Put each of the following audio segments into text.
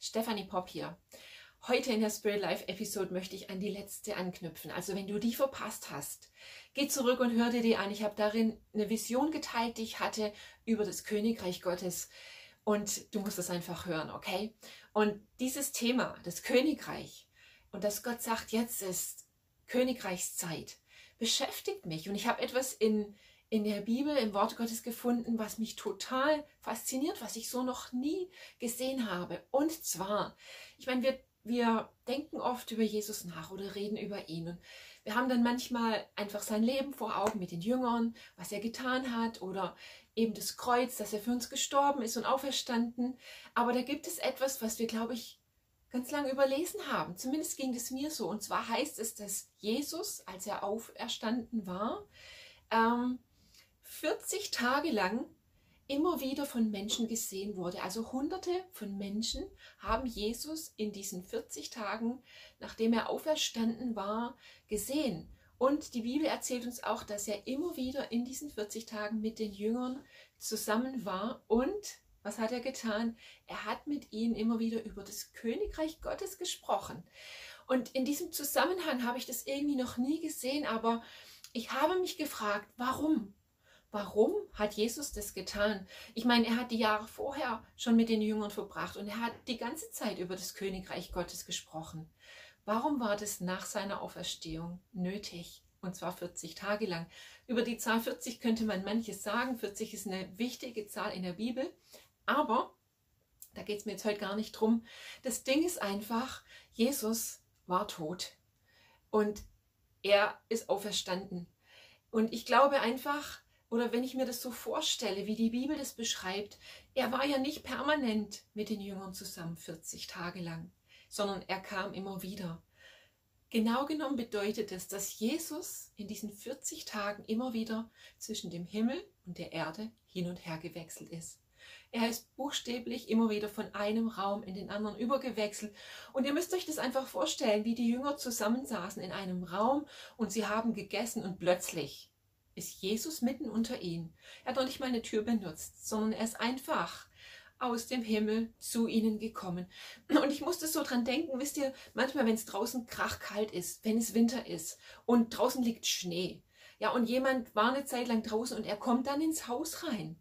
Stephanie Pop hier. Heute in der Spirit Life Episode möchte ich an die letzte anknüpfen. Also wenn du die verpasst hast, geh zurück und hör dir die an. Ich habe darin eine Vision geteilt, die ich hatte über das Königreich Gottes. Und du musst es einfach hören, okay? Und dieses Thema, das Königreich und dass Gott sagt, jetzt ist Königreichszeit, beschäftigt mich. Und ich habe etwas in, in der Bibel, im Wort Gottes gefunden, was mich total fasziniert, was ich so noch nie gesehen habe. Und zwar, ich meine, wir, wir denken oft über Jesus nach oder reden über ihn. Und wir haben dann manchmal einfach sein Leben vor Augen mit den Jüngern, was er getan hat oder eben das Kreuz, dass er für uns gestorben ist und auferstanden. Aber da gibt es etwas, was wir, glaube ich, ganz lange überlesen haben. Zumindest ging es mir so. Und zwar heißt es, dass Jesus, als er auferstanden war, ähm, 40 Tage lang immer wieder von Menschen gesehen wurde. Also hunderte von Menschen haben Jesus in diesen 40 Tagen, nachdem er auferstanden war, gesehen. Und die Bibel erzählt uns auch, dass er immer wieder in diesen 40 Tagen mit den Jüngern zusammen war. Und was hat er getan? Er hat mit ihnen immer wieder über das Königreich Gottes gesprochen. Und in diesem Zusammenhang habe ich das irgendwie noch nie gesehen, aber ich habe mich gefragt, warum? Warum hat Jesus das getan? Ich meine, er hat die Jahre vorher schon mit den Jüngern verbracht und er hat die ganze Zeit über das Königreich Gottes gesprochen. Warum war das nach seiner Auferstehung nötig? Und zwar 40 Tage lang. Über die Zahl 40 könnte man manches sagen. 40 ist eine wichtige Zahl in der Bibel. Aber, da geht es mir jetzt heute gar nicht drum, das Ding ist einfach, Jesus war tot. Und er ist auferstanden. Und ich glaube einfach, oder wenn ich mir das so vorstelle, wie die Bibel das beschreibt, er war ja nicht permanent mit den Jüngern zusammen 40 Tage lang, sondern er kam immer wieder. Genau genommen bedeutet es, dass Jesus in diesen 40 Tagen immer wieder zwischen dem Himmel und der Erde hin und her gewechselt ist. Er ist buchstäblich immer wieder von einem Raum in den anderen übergewechselt. Und ihr müsst euch das einfach vorstellen, wie die Jünger zusammensaßen in einem Raum und sie haben gegessen und plötzlich ist Jesus mitten unter ihnen. Er hat noch nicht mal eine Tür benutzt, sondern er ist einfach aus dem Himmel zu ihnen gekommen. Und ich musste so dran denken, wisst ihr, manchmal, wenn es draußen krachkalt ist, wenn es Winter ist und draußen liegt Schnee, ja, und jemand war eine Zeit lang draußen und er kommt dann ins Haus rein.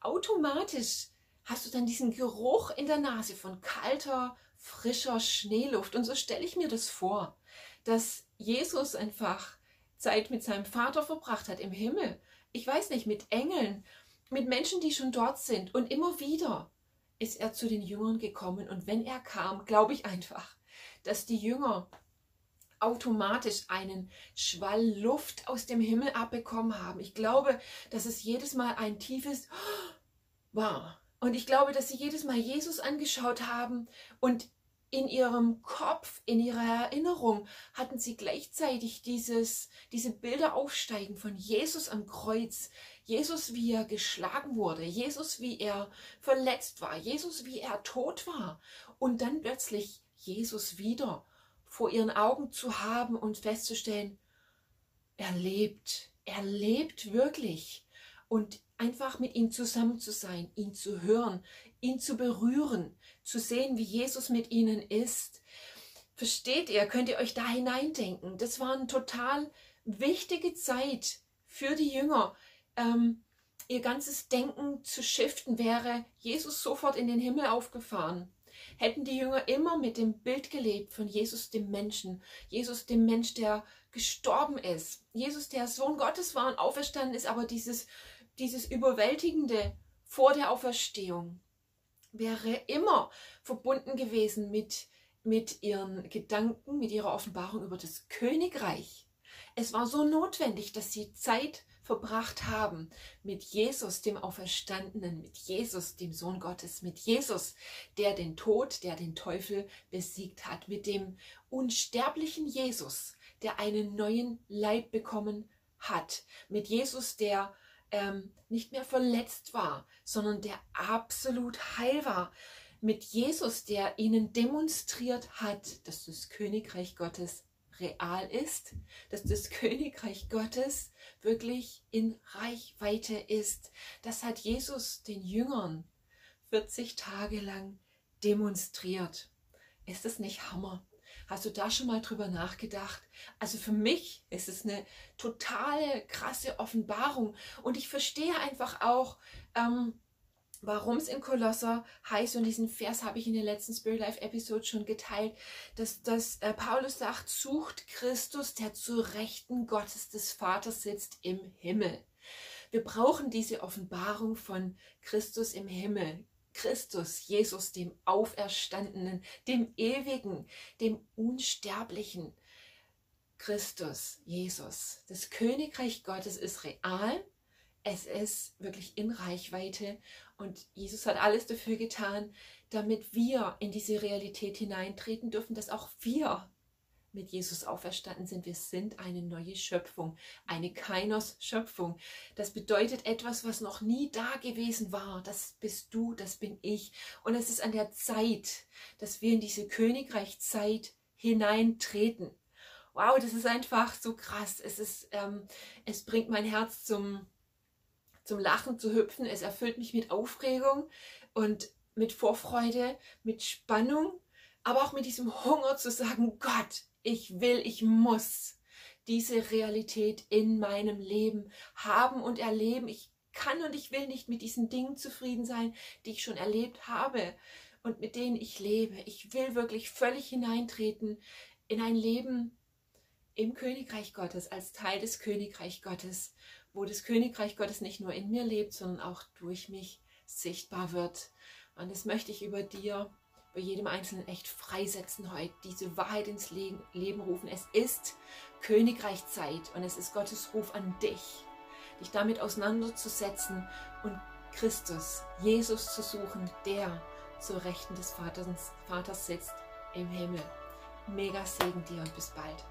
Automatisch hast du dann diesen Geruch in der Nase von kalter, frischer Schneeluft. Und so stelle ich mir das vor, dass Jesus einfach Zeit mit seinem Vater verbracht hat im Himmel. Ich weiß nicht, mit Engeln, mit Menschen, die schon dort sind. Und immer wieder ist er zu den Jüngern gekommen. Und wenn er kam, glaube ich einfach, dass die Jünger automatisch einen Schwall Luft aus dem Himmel abbekommen haben. Ich glaube, dass es jedes Mal ein tiefes war. Und ich glaube, dass sie jedes Mal Jesus angeschaut haben und in ihrem Kopf, in ihrer Erinnerung hatten sie gleichzeitig dieses, diese Bilder aufsteigen von Jesus am Kreuz, Jesus, wie er geschlagen wurde, Jesus, wie er verletzt war, Jesus, wie er tot war. Und dann plötzlich Jesus wieder vor ihren Augen zu haben und festzustellen, er lebt, er lebt wirklich. Und einfach mit ihm zusammen zu sein, ihn zu hören, ihn zu berühren, zu sehen, wie Jesus mit ihnen ist. Versteht ihr? Könnt ihr euch da hineindenken? Das war eine total wichtige Zeit für die Jünger. Ähm, ihr ganzes Denken zu shiften wäre Jesus sofort in den Himmel aufgefahren. Hätten die Jünger immer mit dem Bild gelebt von Jesus dem Menschen, Jesus dem Mensch, der gestorben ist, Jesus der Sohn Gottes war und auferstanden ist, aber dieses, dieses Überwältigende vor der Auferstehung, wäre immer verbunden gewesen mit, mit ihren Gedanken, mit ihrer Offenbarung über das Königreich. Es war so notwendig, dass sie Zeit verbracht haben mit Jesus, dem Auferstandenen, mit Jesus, dem Sohn Gottes, mit Jesus, der den Tod, der den Teufel besiegt hat, mit dem unsterblichen Jesus, der einen neuen Leib bekommen hat, mit Jesus, der ähm, nicht mehr verletzt war, sondern der absolut heil war. Mit Jesus, der ihnen demonstriert hat, dass das Königreich Gottes real ist, dass das Königreich Gottes wirklich in Reichweite ist. Das hat Jesus den Jüngern 40 Tage lang demonstriert. Ist das nicht Hammer? Hast du da schon mal drüber nachgedacht? Also für mich ist es eine totale krasse Offenbarung und ich verstehe einfach auch, ähm, warum es in Kolosser heißt, und diesen Vers habe ich in der letzten Spirit Life Episode schon geteilt, dass, dass äh, Paulus sagt, sucht Christus, der zu Rechten Gottes des Vaters sitzt im Himmel. Wir brauchen diese Offenbarung von Christus im Himmel. Christus, Jesus, dem Auferstandenen, dem Ewigen, dem Unsterblichen. Christus, Jesus. Das Königreich Gottes ist real. Es ist wirklich in Reichweite und Jesus hat alles dafür getan, damit wir in diese Realität hineintreten dürfen, dass auch wir mit Jesus auferstanden sind. Wir sind eine neue Schöpfung, eine Kainos-Schöpfung. Das bedeutet etwas, was noch nie da gewesen war. Das bist du, das bin ich. Und es ist an der Zeit, dass wir in diese Königreichzeit hineintreten. Wow, das ist einfach so krass. Es ist, ähm, es bringt mein Herz zum, zum Lachen, zu hüpfen. Es erfüllt mich mit Aufregung und mit Vorfreude, mit Spannung, aber auch mit diesem Hunger zu sagen, Gott, ich will, ich muss diese Realität in meinem Leben haben und erleben. Ich kann und ich will nicht mit diesen Dingen zufrieden sein, die ich schon erlebt habe und mit denen ich lebe. Ich will wirklich völlig hineintreten in ein Leben im Königreich Gottes, als Teil des Königreich Gottes, wo das Königreich Gottes nicht nur in mir lebt, sondern auch durch mich sichtbar wird. Und das möchte ich über dir bei jedem Einzelnen echt freisetzen heute, diese Wahrheit ins Leben rufen. Es ist Königreichzeit und es ist Gottes Ruf an dich, dich damit auseinanderzusetzen und Christus, Jesus zu suchen, der zur Rechten des Vaters, Vaters sitzt im Himmel. Mega Segen dir und bis bald.